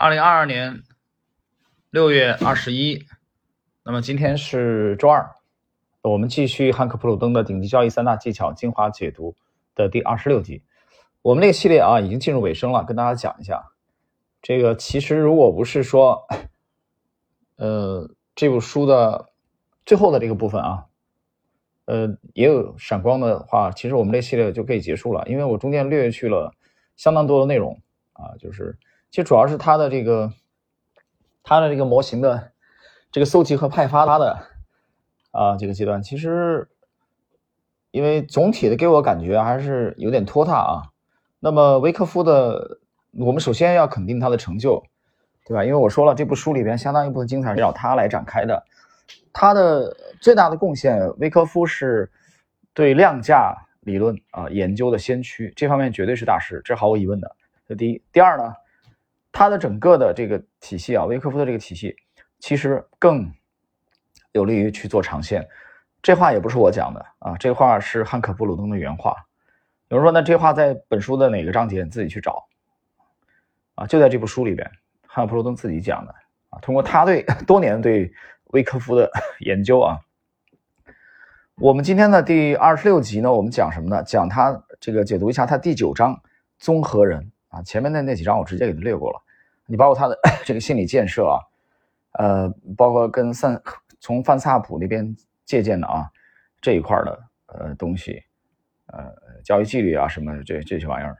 二零二二年六月二十一，那么今天是周二，我们继续汉克普鲁登的顶级交易三大技巧精华解读的第二十六集。我们这个系列啊，已经进入尾声了，跟大家讲一下，这个其实如果不是说，呃，这部书的最后的这个部分啊。呃，也有闪光的话，其实我们这系列就可以结束了，因为我中间略去了相当多的内容啊，就是其实主要是它的这个它的这个模型的这个搜集和派发它的啊这个阶段，其实因为总体的给我感觉还是有点拖沓啊。那么维克夫的，我们首先要肯定他的成就，对吧？因为我说了，这部书里边相当一部分精彩是要他来展开的。他的最大的贡献，维科夫是对量价理论啊研究的先驱，这方面绝对是大师，这毫无疑问的。这第一，第二呢，他的整个的这个体系啊，维科夫的这个体系其实更有利于去做长线。这话也不是我讲的啊，这话是汉克·布鲁登的原话。有人说，那这话在本书的哪个章节？你自己去找啊，就在这部书里边，汉克·布鲁登自己讲的啊，通过他对多年对。维科夫的 研究啊，我们今天的第二十六集呢，我们讲什么呢？讲他这个解读一下他第九章综合人啊，前面的那几章我直接给他略过了。你包括他的 这个心理建设啊，呃，包括跟范从范萨普那边借鉴的啊这一块的呃东西，呃，教育纪律啊什么这这些玩意儿，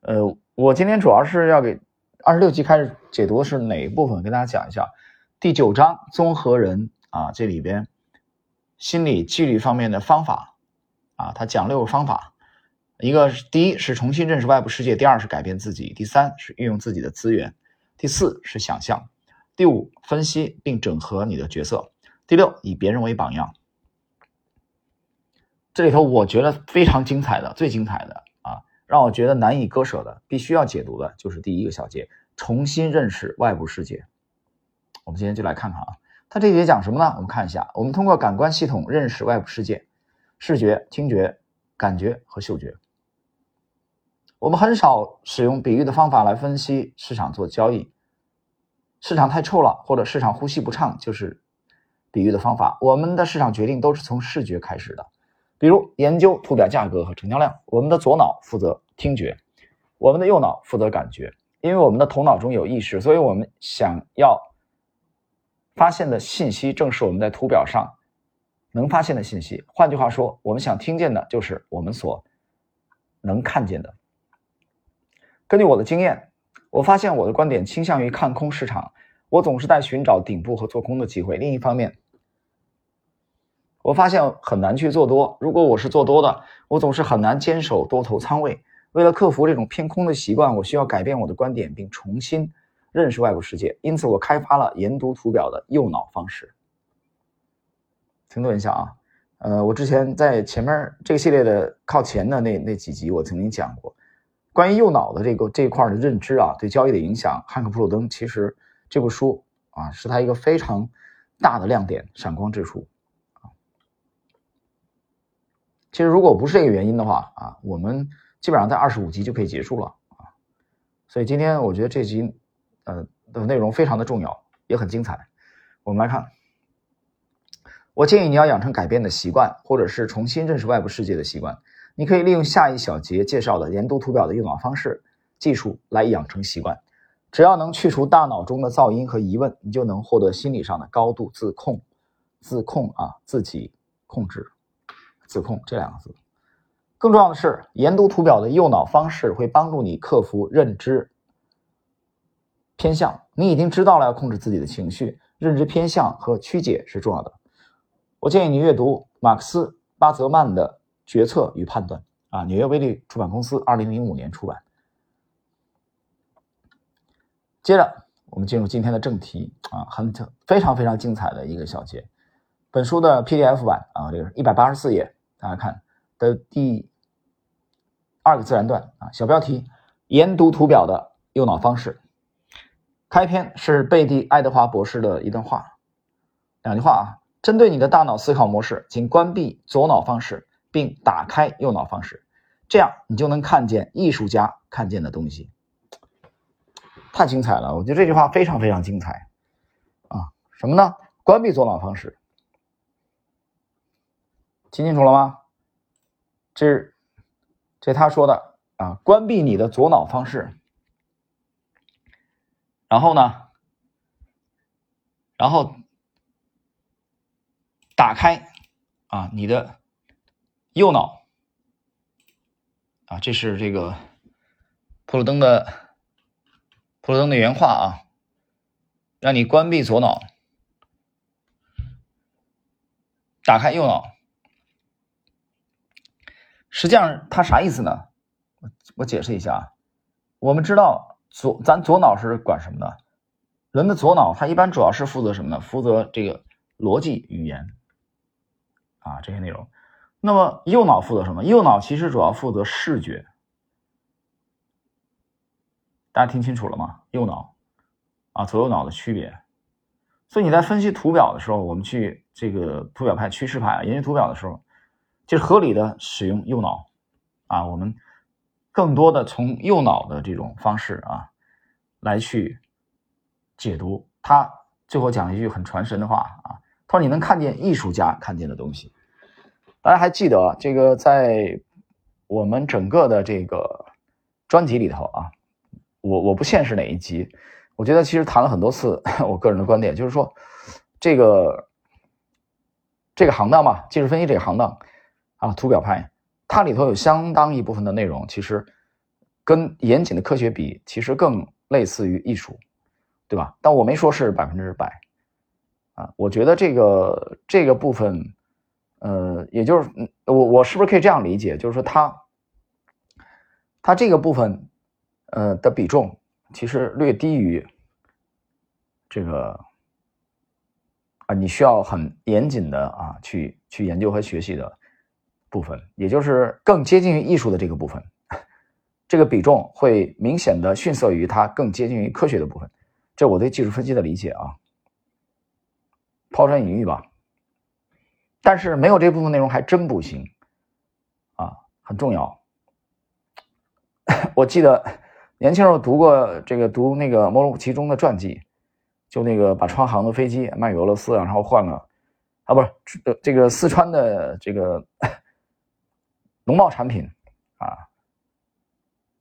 呃，我今天主要是要给二十六集开始解读的是哪一部分，跟大家讲一下。第九章综合人啊，这里边心理纪律方面的方法啊，他讲六个方法，一个是第一是重新认识外部世界，第二是改变自己，第三是运用自己的资源，第四是想象，第五分析并整合你的角色，第六以别人为榜样。这里头我觉得非常精彩的，最精彩的啊，让我觉得难以割舍的，必须要解读的就是第一个小节：重新认识外部世界。我们今天就来看看啊，它这节讲什么呢？我们看一下，我们通过感官系统认识外部世界，视觉、听觉、感觉和嗅觉。我们很少使用比喻的方法来分析市场做交易，市场太臭了，或者市场呼吸不畅，就是比喻的方法。我们的市场决定都是从视觉开始的，比如研究图表价格和成交量。我们的左脑负责听觉，我们的右脑负责感觉。因为我们的头脑中有意识，所以我们想要。发现的信息正是我们在图表上能发现的信息。换句话说，我们想听见的就是我们所能看见的。根据我的经验，我发现我的观点倾向于看空市场。我总是在寻找顶部和做空的机会。另一方面，我发现很难去做多。如果我是做多的，我总是很难坚守多头仓位。为了克服这种偏空的习惯，我需要改变我的观点，并重新。认识外部世界，因此我开发了研读图表的右脑方式。停顿一下啊，呃，我之前在前面这个系列的靠前的那那几集，我曾经讲过关于右脑的这个这一块的认知啊，对交易的影响。汉克·普鲁登其实这部书啊，是他一个非常大的亮点、闪光之处啊。其实如果不是这个原因的话啊，我们基本上在二十五集就可以结束了啊。所以今天我觉得这集。呃，的内容非常的重要，也很精彩。我们来看，我建议你要养成改变的习惯，或者是重新认识外部世界的习惯。你可以利用下一小节介绍的研读图表的用脑方式技术来养成习惯。只要能去除大脑中的噪音和疑问，你就能获得心理上的高度自控。自控啊，自己控制，自控这两个字。更重要的是，研读图表的右脑方式会帮助你克服认知。偏向，你已经知道了要控制自己的情绪，认知偏向和曲解是重要的。我建议你阅读马克思·巴泽曼的《决策与判断》啊，纽约威利出版公司二零零五年出版。接着，我们进入今天的正题啊，很非常非常精彩的一个小节。本书的 PDF 版啊，这个一百八十四页，大家看的第二个自然段啊，小标题：研读图表的右脑方式。开篇是贝蒂·爱德华博士的一段话，两句话啊。针对你的大脑思考模式，请关闭左脑方式，并打开右脑方式，这样你就能看见艺术家看见的东西。太精彩了！我觉得这句话非常非常精彩啊！什么呢？关闭左脑方式，听清楚了吗？这是这他说的啊！关闭你的左脑方式，然后呢？然后打开啊你的右脑啊，这是这个普鲁登的普鲁登的原话啊，让你关闭左脑，打开右脑。实际上，它啥意思呢？我我解释一下啊，我们知道左咱左脑是管什么的？人的左脑，它一般主要是负责什么呢？负责这个逻辑语言啊这些内容。那么右脑负责什么？右脑其实主要负责视觉。大家听清楚了吗？右脑啊，左右脑的区别。所以你在分析图表的时候，我们去这个图表派、趋势派研究图表的时候，就是合理的使用右脑啊。我们更多的从右脑的这种方式啊来去。解读他最后讲一句很传神的话啊，他说你能看见艺术家看见的东西。大家还记得这个在我们整个的这个专辑里头啊，我我不限是哪一集，我觉得其实谈了很多次。我个人的观点就是说，这个这个行当嘛，技术分析这个行当啊，图表派，它里头有相当一部分的内容，其实跟严谨的科学比，其实更类似于艺术。对吧？但我没说是百分之百，啊，我觉得这个这个部分，呃，也就是我我是不是可以这样理解？就是说，它它这个部分，呃的比重其实略低于这个啊，你需要很严谨的啊去去研究和学习的部分，也就是更接近于艺术的这个部分，这个比重会明显的逊色于它更接近于科学的部分。这我对技术分析的理解啊，抛砖引玉吧。但是没有这部分内容还真不行啊，很重要。我记得年轻时候读过这个读那个莫鲁其中的传记，就那个把川航的飞机卖给俄罗斯，然后换了啊，不是这个四川的这个 农贸产品啊，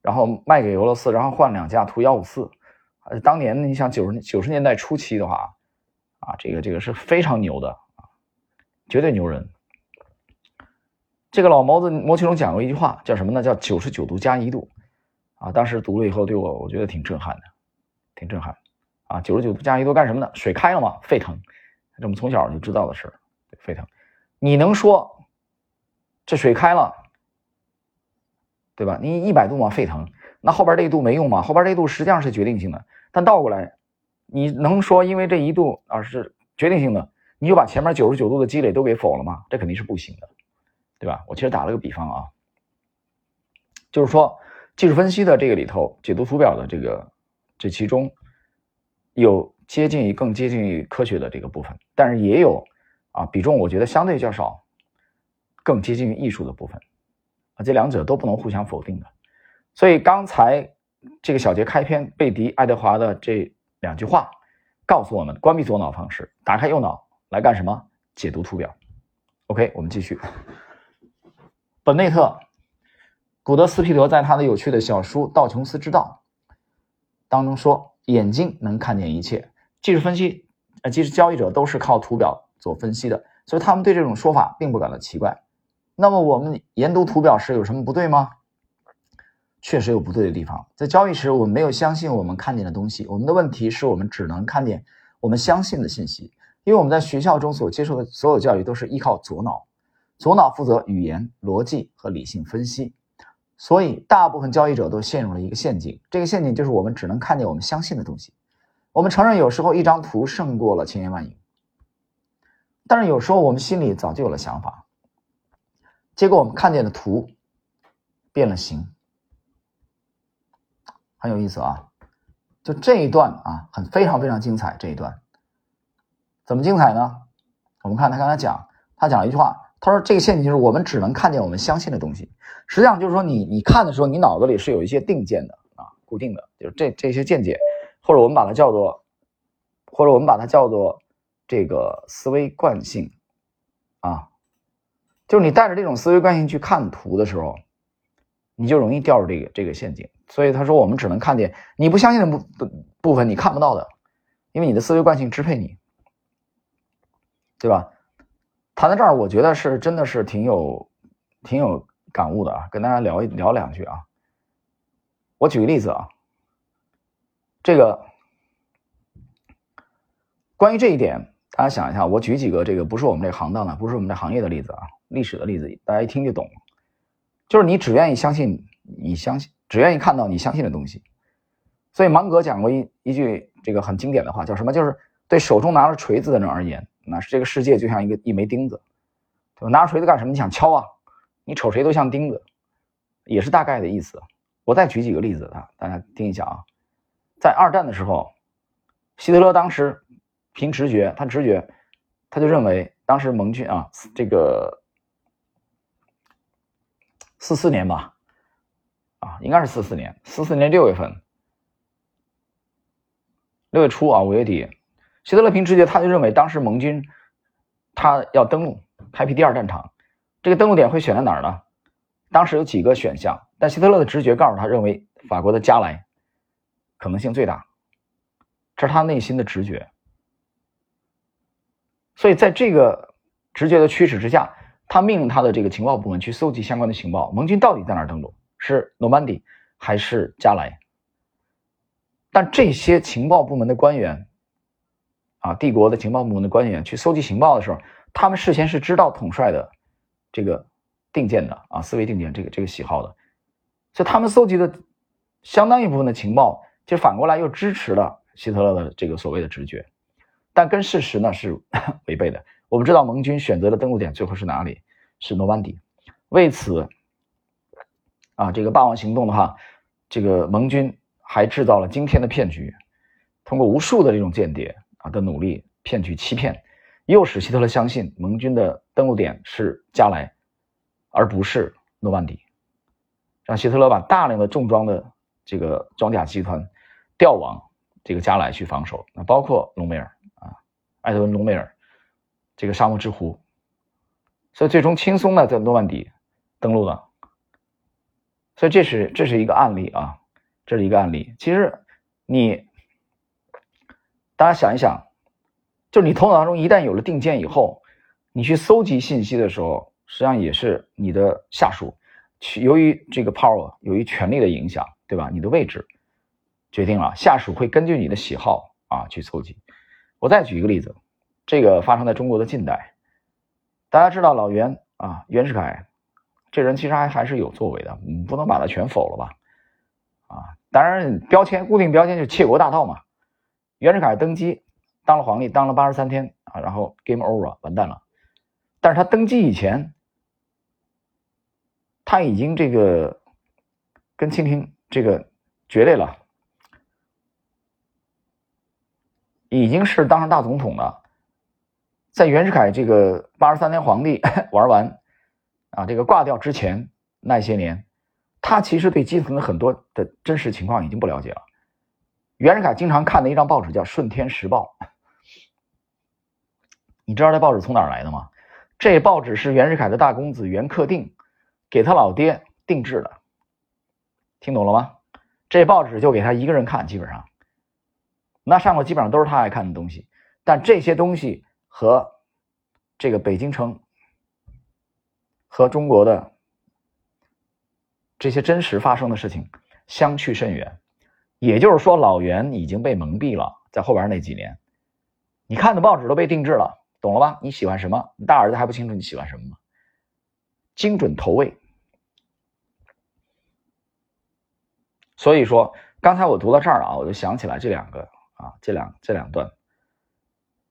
然后卖给俄罗斯，然后换两架图幺五四。当年你想九十九十年代初期的话，啊，这个这个是非常牛的，绝对牛人。这个老毛子毛其中讲过一句话，叫什么呢？叫九十九度加一度，啊，当时读了以后对我我觉得挺震撼的，挺震撼。啊，九十九度加一度干什么呢？水开了嘛，沸腾，这我们从小就知道的事儿，沸腾。你能说这水开了，对吧？你一百度嘛，沸腾。那后边这一度没用吗？后边这一度实际上是决定性的。但倒过来，你能说因为这一度啊是决定性的，你就把前面九十九度的积累都给否了吗？这肯定是不行的，对吧？我其实打了个比方啊，就是说技术分析的这个里头，解读图表的这个这其中有接近于更接近于科学的这个部分，但是也有啊比重我觉得相对较少，更接近于艺术的部分啊，这两者都不能互相否定的。所以刚才这个小节开篇，贝迪、爱德华的这两句话告诉我们：关闭左脑方式，打开右脑来干什么？解读图表。OK，我们继续。本内特、古德斯皮德在他的有趣的小书《道琼斯之道》当中说：“眼睛能看见一切。”技术分析，呃，技术交易者都是靠图表做分析的，所以他们对这种说法并不感到奇怪。那么我们研读图表时有什么不对吗？确实有不对的地方，在交易时，我们没有相信我们看见的东西。我们的问题是我们只能看见我们相信的信息，因为我们在学校中所接受的所有教育都是依靠左脑，左脑负责语言、逻辑和理性分析，所以大部分交易者都陷入了一个陷阱。这个陷阱就是我们只能看见我们相信的东西。我们承认有时候一张图胜过了千言万语，但是有时候我们心里早就有了想法，结果我们看见的图变了形。很有意思啊，就这一段啊，很非常非常精彩。这一段怎么精彩呢？我们看他刚才讲，他讲了一句话，他说这个陷阱就是我们只能看见我们相信的东西。实际上就是说，你你看的时候，你脑子里是有一些定见的啊，固定的，就是这这些见解。或者我们把它叫做，或者我们把它叫做这个思维惯性啊，就是你带着这种思维惯性去看图的时候，你就容易掉入这个这个陷阱。所以他说，我们只能看见你不相信的部部分，你看不到的，因为你的思维惯性支配你，对吧？谈到这儿，我觉得是真的是挺有挺有感悟的啊，跟大家聊一聊两句啊。我举个例子啊，这个关于这一点，大家想一下，我举几个这个不是我们这行当的，不是我们这行业的例子啊，历史的例子，大家一听就懂。就是你只愿意相信你相信，只愿意看到你相信的东西。所以芒格讲过一一句这个很经典的话，叫什么？就是对手中拿着锤子的人而言，那是这个世界就像一个一枚钉子，对吧？拿锤子干什么？你想敲啊？你瞅谁都像钉子，也是大概的意思。我再举几个例子啊，大家听一下啊。在二战的时候，希特勒当时凭直觉，他直觉，他就认为当时盟军啊，这个四四年吧，啊，应该是四四年，四四年六月份，六月初啊，五月底，希特勒凭直觉，他就认为当时盟军他要登陆，开辟第二战场，这个登陆点会选在哪儿呢？当时有几个选项。但希特勒的直觉告诉他，认为法国的加莱可能性最大，这是他内心的直觉。所以在这个直觉的驱使之下，他命令他的这个情报部门去搜集相关的情报，盟军到底在哪儿登陆，是诺曼底还是加莱？但这些情报部门的官员，啊，帝国的情报部门的官员去搜集情报的时候，他们事先是知道统帅的这个定见的啊，思维定见这个这个喜好的。所以他们搜集的相当一部分的情报，就反过来又支持了希特勒的这个所谓的直觉，但跟事实呢是 违背的。我们知道盟军选择的登陆点最后是哪里？是诺曼底。为此，啊，这个霸王行动的话，这个盟军还制造了惊天的骗局，通过无数的这种间谍啊的努力骗取欺骗，诱使希特勒相信盟军的登陆点是加莱，而不是诺曼底。让希特勒把大量的重装的这个装甲集团调往这个加莱去防守，那包括隆美尔啊，艾德文·隆美尔这个沙漠之狐，所以最终轻松的在诺曼底登陆了。所以这是这是一个案例啊，这是一个案例。其实你大家想一想，就你头脑当中一旦有了定见以后，你去搜集信息的时候，实际上也是你的下属。去由于这个 power，由于权力的影响，对吧？你的位置决定了下属会根据你的喜好啊去搜集。我再举一个例子，这个发生在中国的近代。大家知道老袁啊，袁世凯这人其实还还是有作为的，你，不能把他全否了吧？啊，当然标签固定标签就是窃国大盗嘛。袁世凯登基当了皇帝，当了八十三天啊，然后 game over 完蛋了。但是他登基以前。他已经这个跟清廷这个决裂了，已经是当上大总统了。在袁世凯这个八十三天皇帝 玩完啊，这个挂掉之前那些年，他其实对基层的很多的真实情况已经不了解了。袁世凯经常看的一张报纸叫《顺天时报》，你知道这报纸从哪儿来的吗？这报纸是袁世凯的大公子袁克定。给他老爹定制的，听懂了吗？这报纸就给他一个人看，基本上，那上面基本上都是他爱看的东西。但这些东西和这个北京城和中国的这些真实发生的事情相去甚远。也就是说，老袁已经被蒙蔽了。在后边那几年，你看的报纸都被定制了，懂了吧？你喜欢什么？你大儿子还不清楚你喜欢什么吗？精准投喂。所以说，刚才我读到这儿啊，我就想起来这两个啊，这两这两段。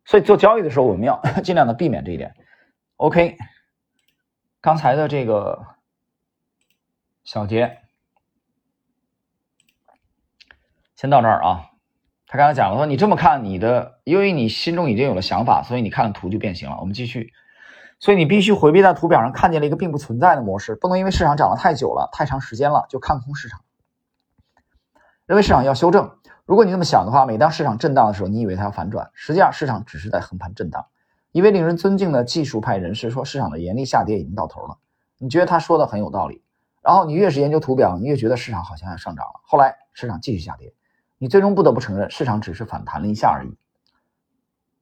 所以做交易的时候，我们要 尽量的避免这一点。OK，刚才的这个小杰先到这儿啊。他刚才讲了说，你这么看，你的因为你心中已经有了想法，所以你看了图就变形了。我们继续，所以你必须回避在图表上看见了一个并不存在的模式，不能因为市场涨了太久了、太长时间了就看空市场。认为市场要修正。如果你这么想的话，每当市场震荡的时候，你以为它要反转，实际上市场只是在横盘震荡。一位令人尊敬的技术派人士说，市场的严厉下跌已经到头了。你觉得他说的很有道理，然后你越是研究图表，你越觉得市场好像要上涨了。后来市场继续下跌，你最终不得不承认，市场只是反弹了一下而已。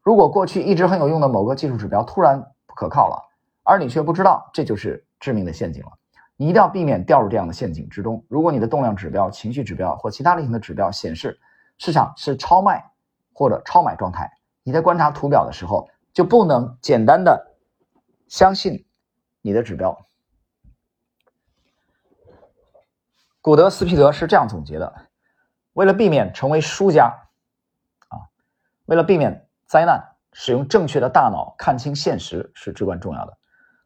如果过去一直很有用的某个技术指标突然不可靠了，而你却不知道，这就是致命的陷阱了。你一定要避免掉入这样的陷阱之中。如果你的动量指标、情绪指标或其他类型的指标显示市场是超卖或者超买状态，你在观察图表的时候就不能简单的相信你的指标。古德斯皮德是这样总结的：为了避免成为输家，啊，为了避免灾难，使用正确的大脑看清现实是至关重要的。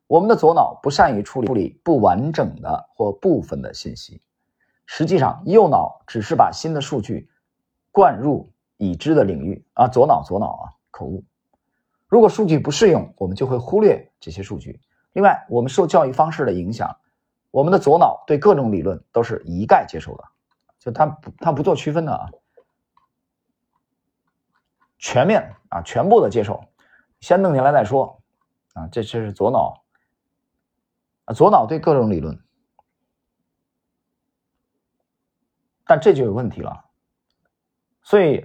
我们的左脑不善于处理处理不完整的或部分的信息，实际上右脑只是把新的数据灌入已知的领域啊，左脑左脑啊，口误。如果数据不适用，我们就会忽略这些数据。另外，我们受教育方式的影响，我们的左脑对各种理论都是一概接受的，就他不他不做区分的啊，全面啊，全部的接受，先弄进来再说啊，这这是左脑。啊，左脑对各种理论，但这就有问题了。所以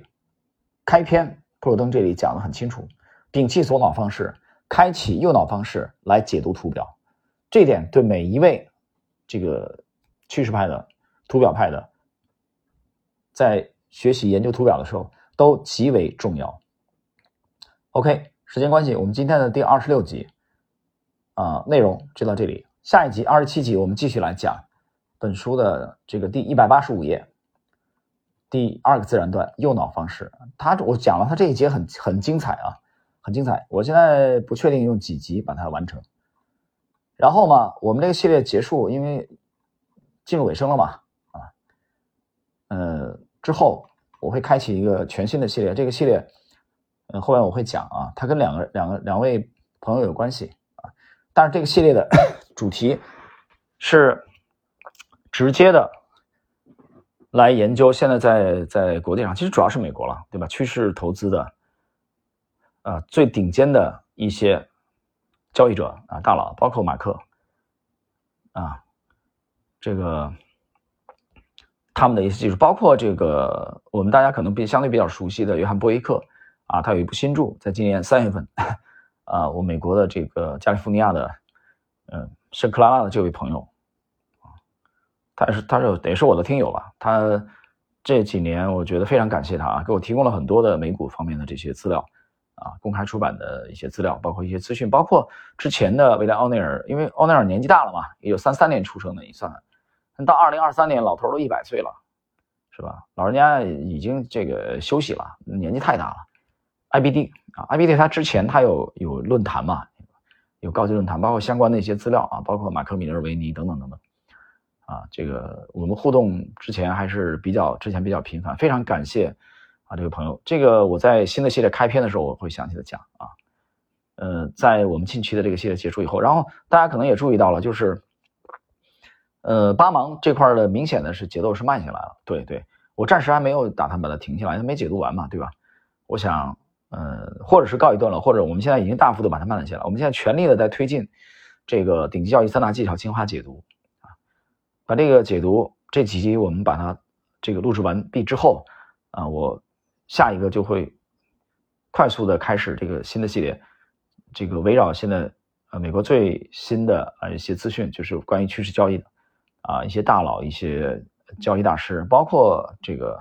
开篇普鲁登这里讲的很清楚：摒弃左脑方式，开启右脑方式来解读图表。这点对每一位这个趋势派的、图表派的，在学习研究图表的时候都极为重要。OK，时间关系，我们今天的第二十六集啊内容就到这里。下一集二十七集，我们继续来讲本书的这个第一百八十五页，第二个自然段右脑方式。他我讲了，他这一节很很精彩啊，很精彩。我现在不确定用几集把它完成。然后嘛，我们这个系列结束，因为进入尾声了嘛，啊，呃，之后我会开启一个全新的系列。这个系列，嗯，后面我会讲啊，它跟两个两个两位朋友有关系啊，但是这个系列的。主题是直接的来研究现在在在国际上，其实主要是美国了，对吧？趋势投资的啊最顶尖的一些交易者啊大佬，包括马克啊，这个他们的一些技术，包括这个我们大家可能比相对比较熟悉的约翰波伊克啊，他有一部新著，在今年三月份 啊，我美国的这个加利福尼亚的嗯。圣克拉拉的这位朋友，他是他是也是我的听友吧？他这几年我觉得非常感谢他啊，给我提供了很多的美股方面的这些资料啊，公开出版的一些资料，包括一些资讯，包括之前的维莱奥内尔，因为奥内尔年纪大了嘛，也有三三年出生的，你算，到二零二三年老头都一百岁了，是吧？老人家已经这个休息了，年纪太大了。IBD 啊，IBD 他之前他有有论坛嘛？有高级论坛，包括相关的一些资料啊，包括马克·米勒维尼等等等等，啊，这个我们互动之前还是比较之前比较频繁，非常感谢啊这位朋友。这个我在新的系列开篇的时候我会详细的讲啊，呃，在我们近期的这个系列结束以后，然后大家可能也注意到了，就是呃八芒这块的明显的是节奏是慢下来了，对对，我暂时还没有打算把它停下来，它没解读完嘛，对吧？我想。呃，或者是告一段落，或者我们现在已经大幅度把它慢了下来。我们现在全力的在推进这个顶级教育三大技巧精华解读啊，把这个解读这几集我们把它这个录制完毕之后啊，我下一个就会快速的开始这个新的系列，这个围绕现在呃美国最新的啊一些资讯，就是关于趋势交易的啊一些大佬、一些交易大师，包括这个。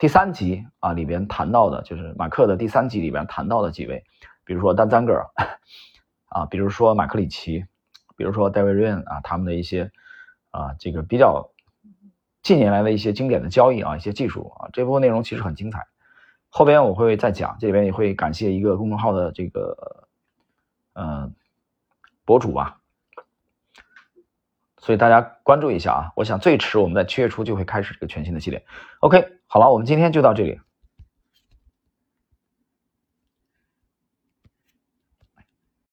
第三集啊，里边谈到的就是马克的第三集里边谈到的几位，比如说丹赞格尔 啊，比如说马克里奇，比如说戴维瑞恩啊，他们的一些啊这个比较近年来的一些经典的交易啊，一些技术啊，这部分内容其实很精彩。后边我会再讲，这里边也会感谢一个公众号的这个嗯博主吧，所以大家关注一下啊。我想最迟我们在七月初就会开始这个全新的系列。OK。好了，我们今天就到这里。